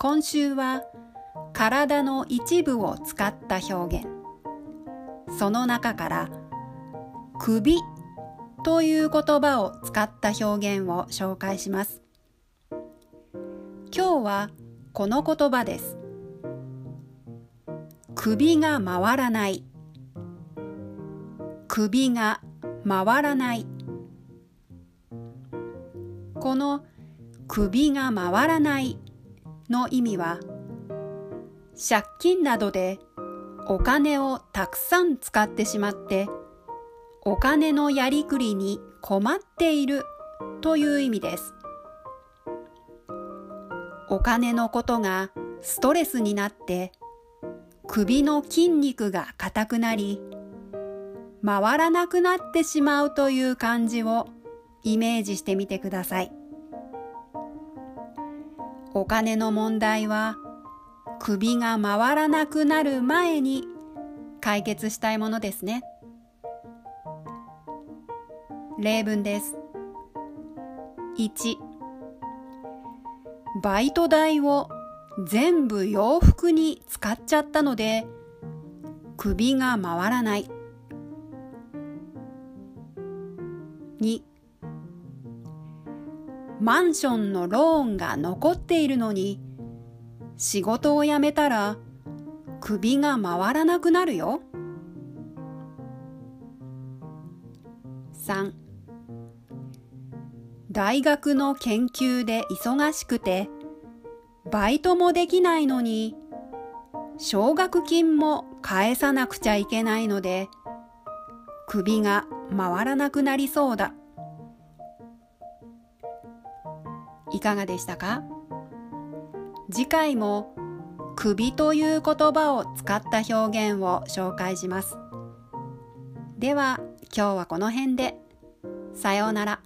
今週は体の一部を使った表現。その中から首という言葉を使った表現を紹介します。今日はこの言葉です。首が回らない。首が回らない。この首が回らないの意味は借金などでお金をたくさん使ってしまってお金のやりくりに困っているという意味です。お金のことがストレスになって首の筋肉が硬くなり回らなくなってしまうという感じをイメージしてみてください。お金の問題は首が回らなくなる前に解決したいものですね。例文です。1バイト代を全部洋服に使っちゃったので首が回らない。2マンションのローンが残っているのに仕事を辞めたら首が回らなくなるよ。3大学の研究で忙しくてバイトもできないのに奨学金も返さなくちゃいけないので首が回らなくなりそうだ。いかがでしたか？次回も首という言葉を使った表現を紹介します。では今日はこの辺で。さようなら。